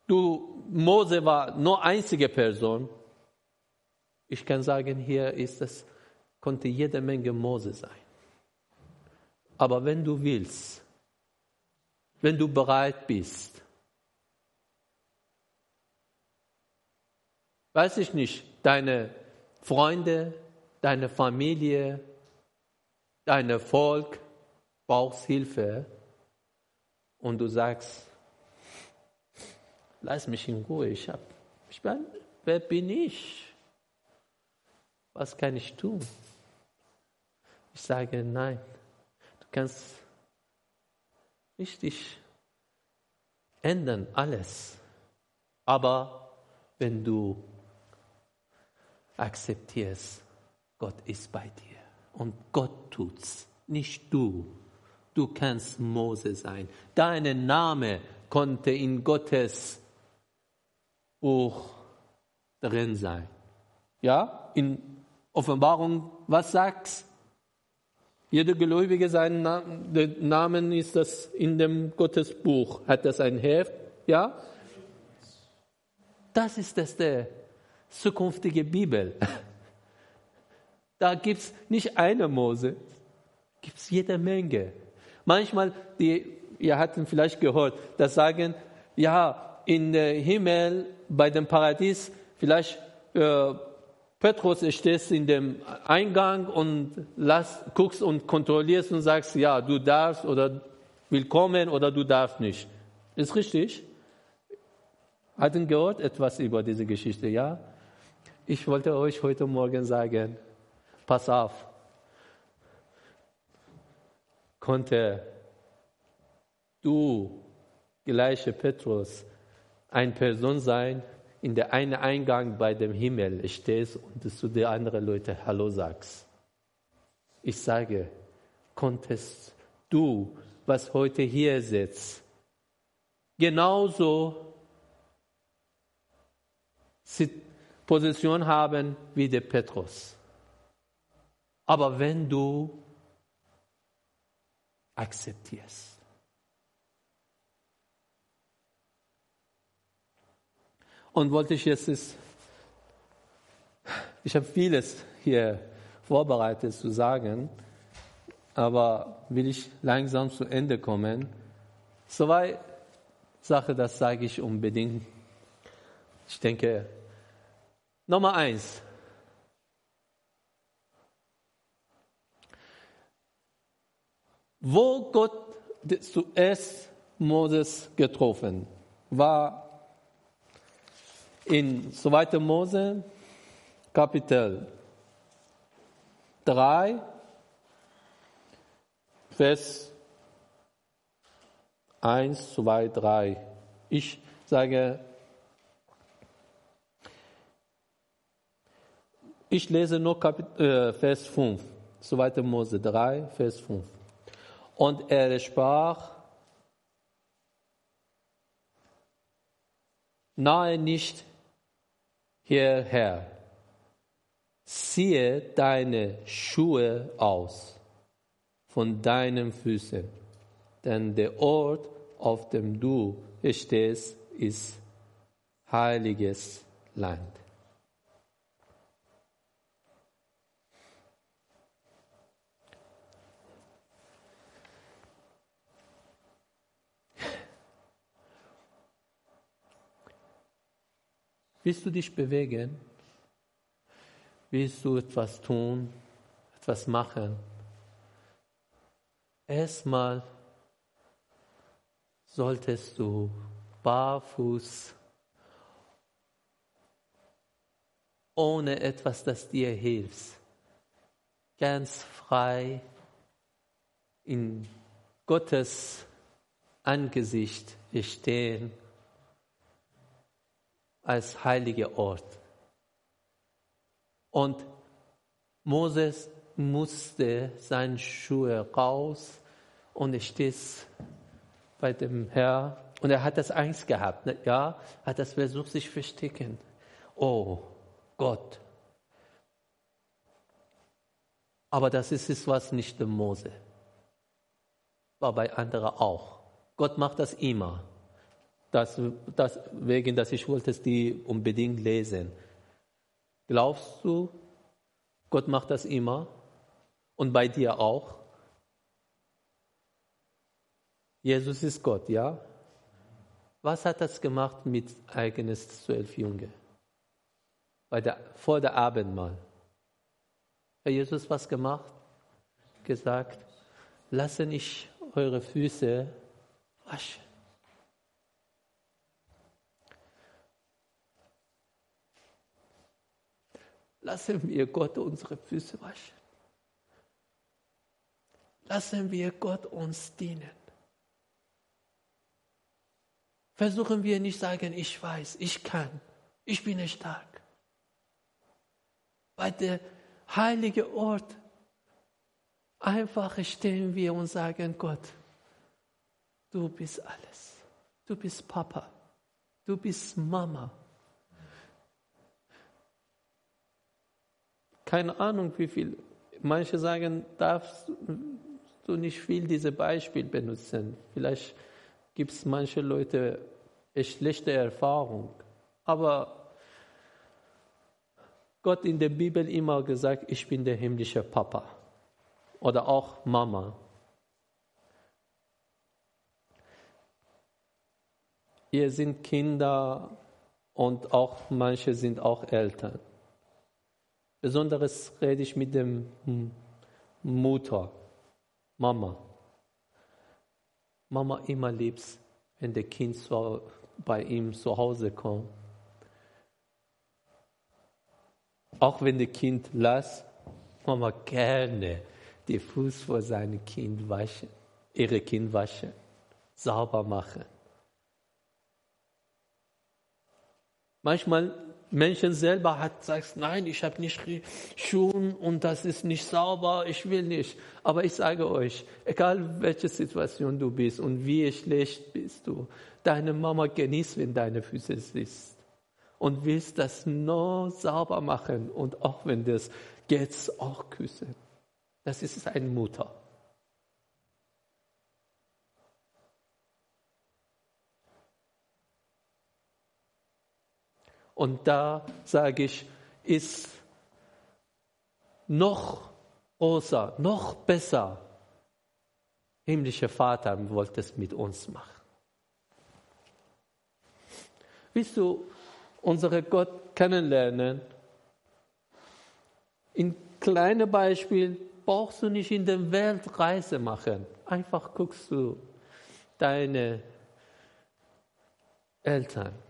du, Mose war nur einzige Person. Ich kann sagen, hier ist es, konnte jede Menge Mose sein. Aber wenn du willst, wenn du bereit bist, weiß ich nicht, deine Freunde, deine Familie, dein Volk brauchst Hilfe und du sagst, lass mich in Ruhe, ich, hab, ich bin, wer bin ich? Was kann ich tun? Ich sage, nein, du kannst richtig ändern, alles. Aber wenn du akzeptierst, Gott ist bei dir und Gott tut's, nicht du. Du kannst Mose sein. Dein Name konnte in Gottes Buch drin sein. Ja, in Offenbarung, was sagt's? Jeder Gläubige, sein Namen ist das in dem Gottesbuch. Hat das ein Heft? Ja? Das ist das der zukünftige Bibel. Da gibt es nicht eine Mose, gibt es jede Menge. Manchmal, die, ihr habt vielleicht gehört, das sagen, ja, in der Himmel, bei dem Paradies, vielleicht äh, Petrus stehst in dem Eingang und lass, guckst und kontrollierst und sagst, ja, du darfst oder willkommen oder du darfst nicht. Ist richtig? Hatten gehört etwas über diese Geschichte, ja? Ich wollte euch heute Morgen sagen, pass auf, konnte du, gleiche Petrus, eine Person sein, in der einen Eingang bei dem Himmel stehst und zu den anderen Leuten Hallo sagst. Ich sage, konntest du, was heute hier sitzt, genauso Position haben wie der Petrus. Aber wenn du akzeptierst, Und wollte ich jetzt, ist, ich habe vieles hier vorbereitet zu sagen, aber will ich langsam zu Ende kommen. Zwei Sachen, das sage ich unbedingt. Ich denke, Nummer eins. Wo Gott zuerst Moses getroffen war in 2. Mose Kapitel 3, Vers 1, 2, 3. Ich sage, ich lese nur Kapit äh, Vers 5, 2. Mose 3, Vers 5. Und er sprach, nahe nicht hierher, ziehe deine Schuhe aus von deinen Füßen, denn der Ort, auf dem du stehst, ist heiliges Land. Willst du dich bewegen? Willst du etwas tun, etwas machen? Erstmal solltest du barfuß, ohne etwas, das dir hilft, ganz frei in Gottes Angesicht stehen als heiliger Ort. Und Moses musste seine Schuhe raus und er steht bei dem Herr und er hat das Angst gehabt, ne? ja, hat das versucht, sich verstecken. Oh Gott. Aber das ist es was nicht der Mose. War bei anderen auch. Gott macht das immer. Das, das, wegen, dass ich wollte es die unbedingt lesen. Glaubst du, Gott macht das immer und bei dir auch? Jesus ist Gott, ja? Was hat das gemacht mit eigenes zwölf Junge? Bei der, vor der Abendmahl. Herr Jesus was gemacht? Gesagt, lasse nicht eure Füße waschen. Lassen wir Gott unsere Füße waschen. Lassen wir Gott uns dienen. Versuchen wir nicht sagen, ich weiß, ich kann, ich bin stark. Bei der heilige Ort einfach stehen wir und sagen, Gott, du bist alles. Du bist Papa. Du bist Mama. Keine Ahnung, wie viel. Manche sagen, darfst du nicht viel diese Beispiel benutzen. Vielleicht gibt es manche Leute schlechte Erfahrung. Aber Gott in der Bibel immer gesagt, ich bin der himmlische Papa oder auch Mama. Ihr sind Kinder und auch manche sind auch Eltern. Besonderes rede ich mit dem Mutter, Mama. Mama immer liebt, wenn der Kind so bei ihm zu Hause kommt. Auch wenn das Kind lässt, Mama gerne den Fuß vor seinem Kind waschen, ihre Kind waschen, sauber machen. Manchmal Menschen selber hat sagt, nein, ich habe nicht Schuhe und das ist nicht sauber, ich will nicht. Aber ich sage euch, egal welche Situation du bist und wie schlecht bist du, deine Mama genießt, wenn deine Füße siehst und willst das nur sauber machen und auch wenn das geht, auch küssen. Das ist eine Mutter. Und da sage ich, ist noch größer, noch besser. Himmlischer Vater wollte es mit uns machen. Willst du unseren Gott kennenlernen? In kleinen Beispiel brauchst du nicht in der Welt Reise machen. Einfach guckst du deine Eltern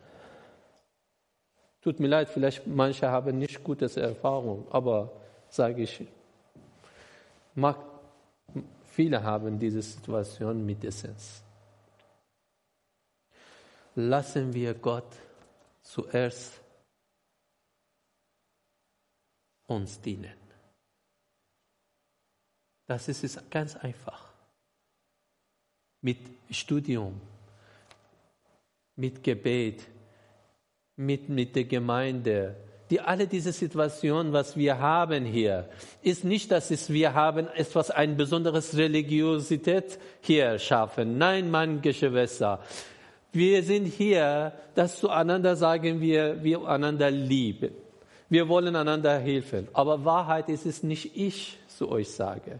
Tut mir leid, vielleicht manche haben nicht gute Erfahrung, aber sage ich, mag, viele haben diese Situation mindestens. Lassen wir Gott zuerst uns dienen. Das ist es ganz einfach. Mit Studium, mit Gebet, mit, mit der Gemeinde. Die, alle diese Situationen, was wir haben hier, ist nicht, dass es, wir haben etwas, ein besonderes Religiosität hier schaffen. Nein, mein Geschwister. Wir sind hier, dass zueinander sagen wir, wir einander lieben. Wir wollen einander helfen. Aber Wahrheit ist es nicht ich zu euch sage.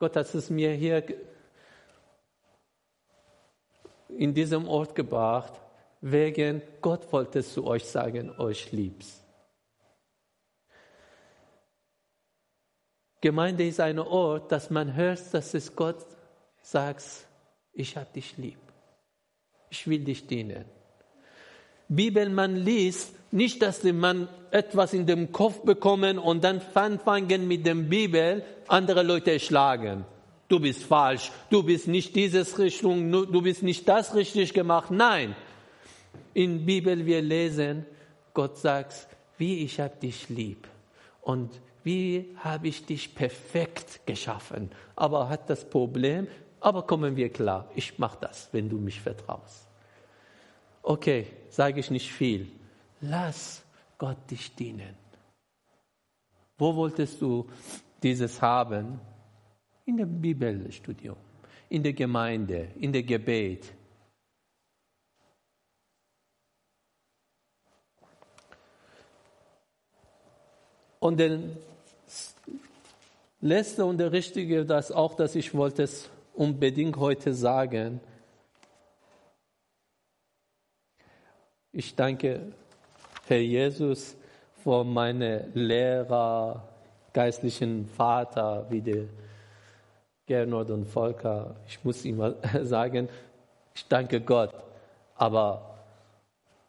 Gott hat es mir hier in diesem Ort gebracht, wegen Gott wollte zu euch sagen, euch lieb's. Gemeinde ist ein Ort, dass man hört, dass es Gott sagt, ich habe dich lieb. Ich will dich dienen. Bibel, man liest nicht, dass man etwas in den Kopf bekommen und dann anfangen mit dem Bibel andere Leute schlagen. Du bist falsch, du bist nicht dieses Richtung, du bist nicht das richtig gemacht. Nein, in Bibel wir lesen, Gott sagt, wie ich habe dich lieb und wie habe ich dich perfekt geschaffen. Aber hat das Problem, aber kommen wir klar, ich mache das, wenn du mich vertraust. Okay, sage ich nicht viel. Lass Gott dich dienen. Wo wolltest du dieses haben? In dem Bibelstudium, in der Gemeinde, in der Gebet, Und der letzte und der richtige, das auch, dass ich wollte es unbedingt heute sagen. Ich danke Herr Jesus für meine Lehrer, geistlichen Vater, wie der Gernot und Volker. Ich muss immer sagen, ich danke Gott. Aber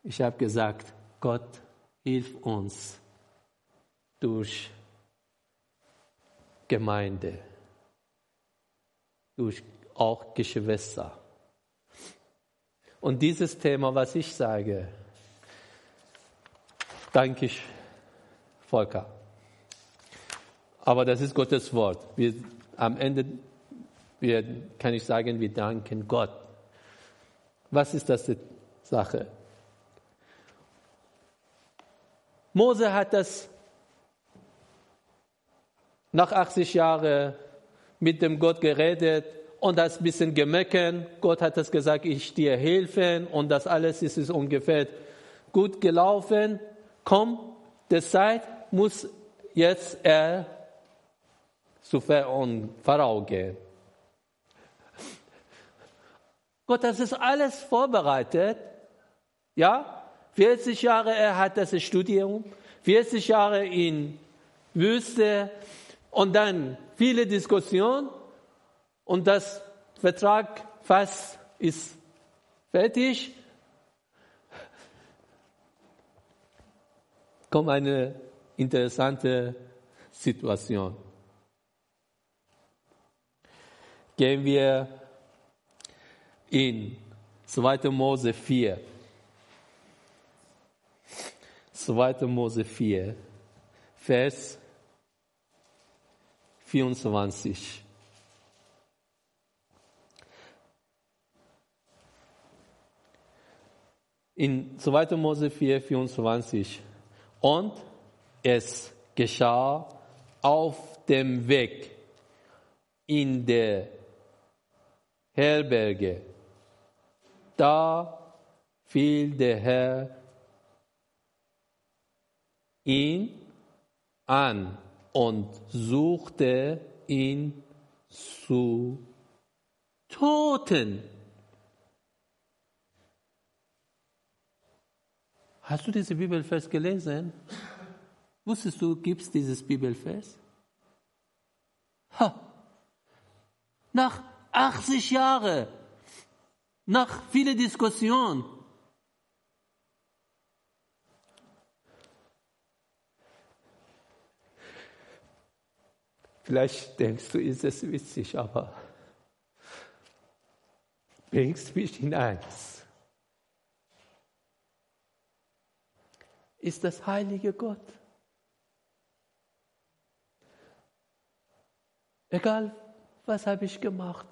ich habe gesagt, Gott, hilf uns durch Gemeinde, durch auch Geschwister. Und dieses Thema, was ich sage, danke ich Volker. Aber das ist Gottes Wort. Wir, am Ende wir, kann ich sagen, wir danken Gott. Was ist das die Sache? Mose hat das nach 80 Jahren mit dem Gott geredet und das bisschen gemeckern. Gott hat das gesagt, ich dir helfen und das alles ist es ungefähr gut gelaufen. Komm, der Zeit muss jetzt er zu Pharao gehen. Gott, das ist alles vorbereitet. Ja, 40 Jahre er hat das Studium, 40 Jahre in Wüste und dann viele Diskussionen und das Vertrag fast ist fertig. Kommt eine interessante Situation. Gehen wir in 2. Mose 4. 2. Mose 4, Vers 24. In 2. Mose 4, 24. Und es geschah auf dem Weg in der Herberge. Da fiel der Herr ihn an und suchte ihn zu Toten. Hast du diese Bibelvers gelesen? Wusstest du, gibt es dieses Bibelvers? Ha. Nach 80 Jahren, nach vielen Diskussionen, Vielleicht denkst du, ist es witzig, aber bringst mich in eins. Ist das heilige Gott. Egal, was habe ich gemacht,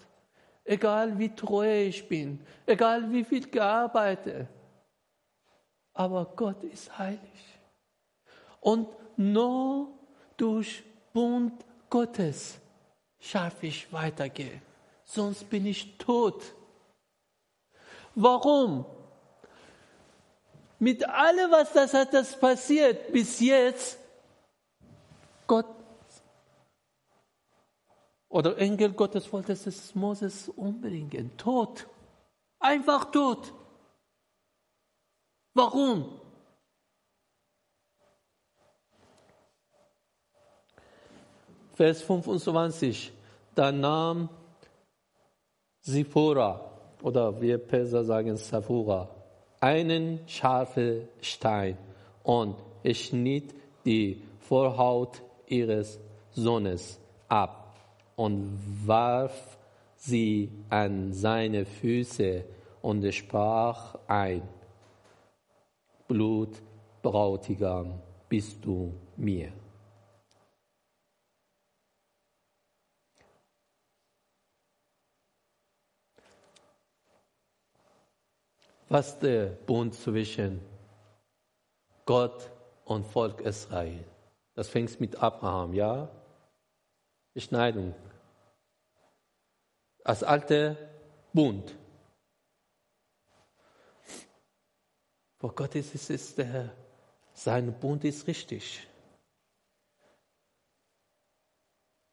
egal wie treu ich bin, egal wie viel gearbeitet, aber Gott ist heilig. Und nur durch Bund Gottes schaffe ich weitergehen, sonst bin ich tot. Warum? Mit allem, was das hat, das passiert bis jetzt, Gott oder Engel Gottes wollte es Moses umbringen, tot, einfach tot. Warum? Vers 25. Da nahm Sipora, oder wir Perser sagen Safura, einen scharfen Stein und schnitt die Vorhaut ihres Sohnes ab und warf sie an seine Füße und sprach ein, Blut, Bräutigam, bist du mir. Was der Bund zwischen Gott und Volk Israel. Das fängt mit Abraham, ja? Beschneidung. Als alter Bund. Vor Gott ist es ist der, sein Bund ist richtig.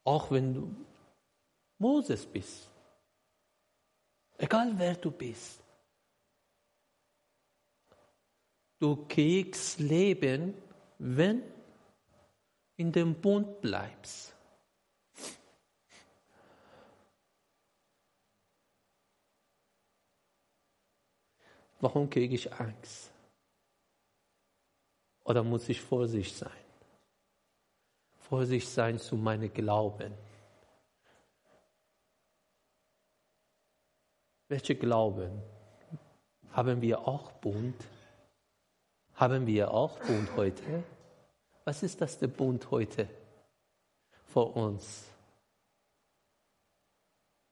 Auch wenn du Moses bist. Egal wer du bist. Du kriegst Leben, wenn in dem Bund bleibst. Warum kriege ich Angst? Oder muss ich vorsichtig sein? Vorsichtig sein zu meinem Glauben. Welche Glauben? Haben wir auch Bund? Haben wir auch Bund heute? Was ist das der Bund heute vor uns?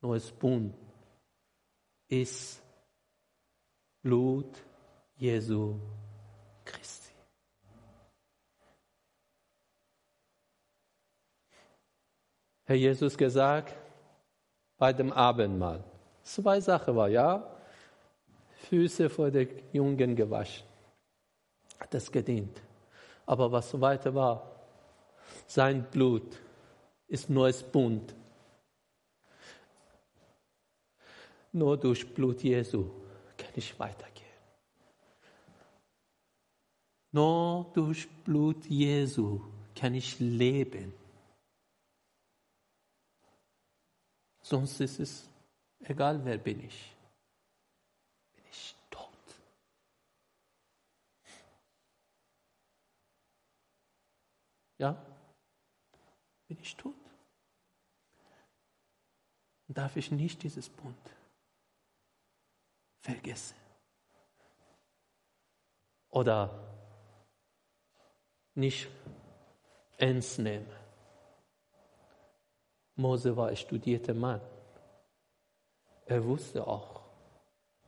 Neues Bund ist Blut Jesu Christi. Herr Jesus gesagt bei dem Abendmahl. Zwei Sachen war, ja, Füße vor den Jungen gewaschen. Hat das gedient. Aber was weiter war, sein Blut ist neues Bund. Nur durch Blut Jesu kann ich weitergehen. Nur durch Blut Jesu kann ich leben. Sonst ist es egal, wer bin ich. Bin ich tot. Ja? Bin ich tot? Darf ich nicht dieses Bund vergessen? Oder nicht ernst nehmen. Mose war ein studierter Mann. Er wusste auch.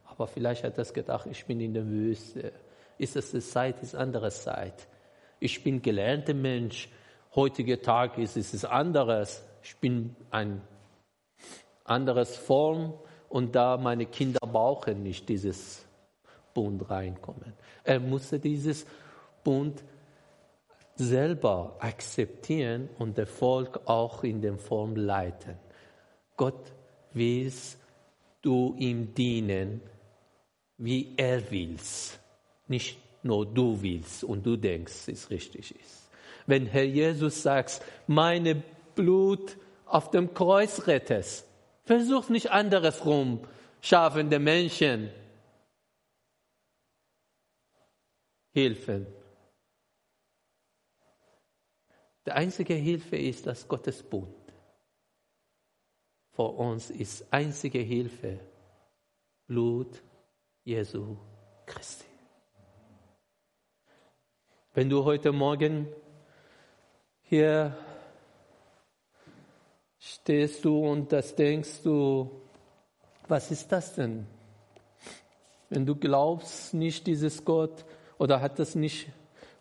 Aber vielleicht hat er gedacht, ich bin in der Wüste. Ist es eine Zeit, ist andere Zeit. Ich bin gelernter Mensch. Heutiger Tag ist es anderes. Ich bin ein anderes Form und da meine Kinder brauchen nicht dieses Bund reinkommen. Er musste dieses Bund selber akzeptieren und das Volk auch in der Form leiten. Gott willst du ihm dienen, wie er willst, nicht nur du willst und du denkst, es richtig ist. Wenn Herr Jesus sagt, meine Blut auf dem Kreuz rettest, versuch nicht anderes rum, schaffende Menschen helfen die einzige Hilfe ist das Gottesbund. Vor uns ist einzige Hilfe Blut Jesu Christi. Wenn du heute Morgen hier stehst du und das denkst du, was ist das denn? Wenn du glaubst nicht dieses Gott oder hat es nicht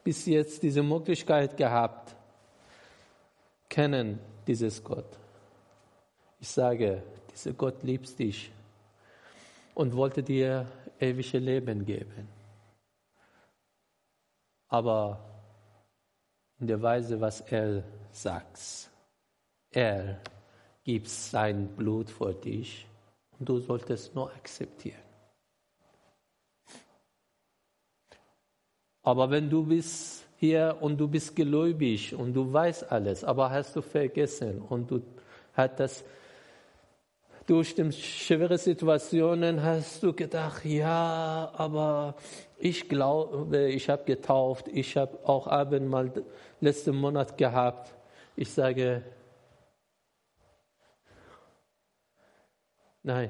bis jetzt diese Möglichkeit gehabt, kennen dieses Gott. Ich sage, dieser Gott liebt dich und wollte dir ewige Leben geben. Aber in der Weise, was er sagt, er gibt sein Blut für dich und du solltest nur akzeptieren. Aber wenn du bist hier und du bist gläubig und du weißt alles, aber hast du vergessen und du hast das durch die schwere Situationen hast du gedacht, ja, aber ich glaube, ich habe getauft, ich habe auch Abendmahl letzten Monat gehabt. Ich sage, nein,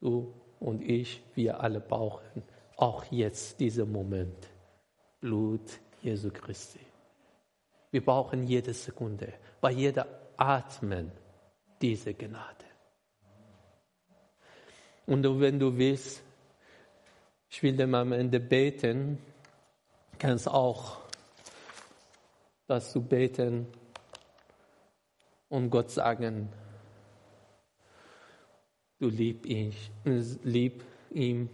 du und ich, wir alle brauchen auch jetzt diesen Moment Blut Jesu Christi. Wir brauchen jede Sekunde, bei jeder Atmen diese Gnade. Und wenn du willst, ich will dem am Ende beten, kannst auch dass du beten und Gott sagen, du lieb ihn, lieb ihn,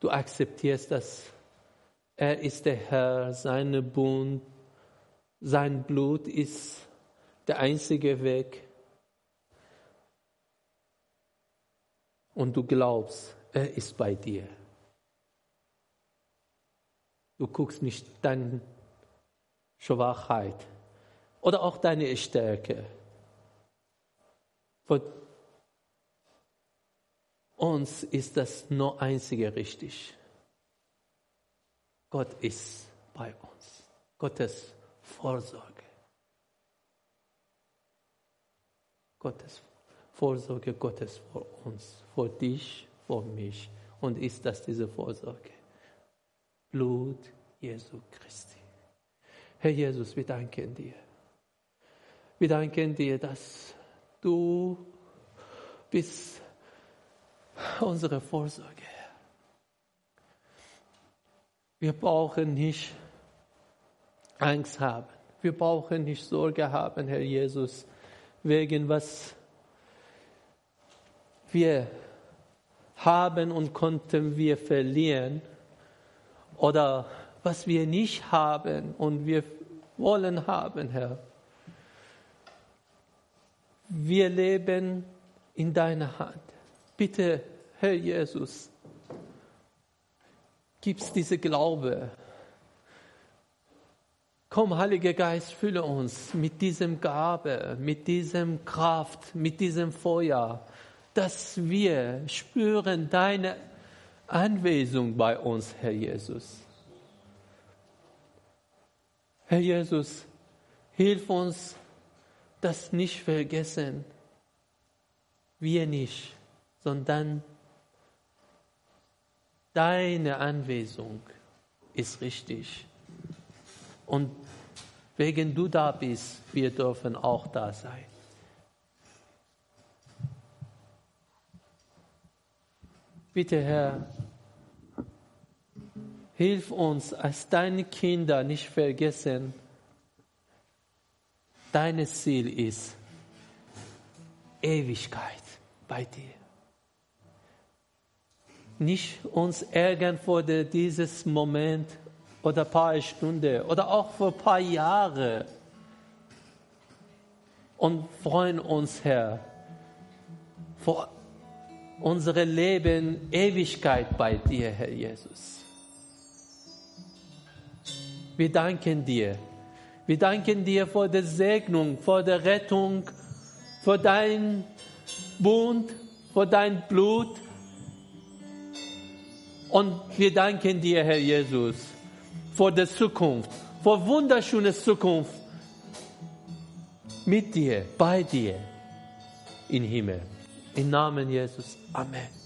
du akzeptierst das er ist der Herr, seine Bund, sein Blut ist der einzige Weg. Und du glaubst, er ist bei dir. Du guckst nicht deine Schwachheit oder auch deine Stärke. Für uns ist das nur einzige richtig. Gott ist bei uns. Gottes Vorsorge. Gottes Vorsorge Gottes vor uns, vor dich, vor mich und ist das diese Vorsorge. Blut Jesu Christi. Herr Jesus, wir danken dir. Wir danken dir, dass du bist unsere Vorsorge. Wir brauchen nicht Angst haben. Wir brauchen nicht Sorge haben, Herr Jesus, wegen was wir haben und konnten wir verlieren oder was wir nicht haben und wir wollen haben, Herr. Wir leben in deiner Hand. Bitte, Herr Jesus, gib's diese Glaube. Komm, Heiliger Geist, fülle uns mit diesem Gabe, mit diesem Kraft, mit diesem Feuer, dass wir spüren deine Anwesenheit bei uns, Herr Jesus. Herr Jesus, hilf uns, das nicht vergessen. Wir nicht, sondern deine Anwesenheit ist richtig. Und wegen du da bist, wir dürfen auch da sein. Bitte, Herr, hilf uns, als deine Kinder nicht vergessen, dein Ziel ist Ewigkeit bei dir. Nicht uns ärgern vor dieses Moment oder paar Stunden oder auch vor paar Jahren und freuen uns, Herr, vor unsere Leben Ewigkeit bei dir, Herr Jesus. Wir danken dir. Wir danken dir für die Segnung, für die Rettung, für dein Bund, für dein Blut. Und wir danken dir, Herr Jesus, für die Zukunft, für wunderschöne Zukunft mit dir, bei dir im Himmel. Im Namen Jesus. Amen.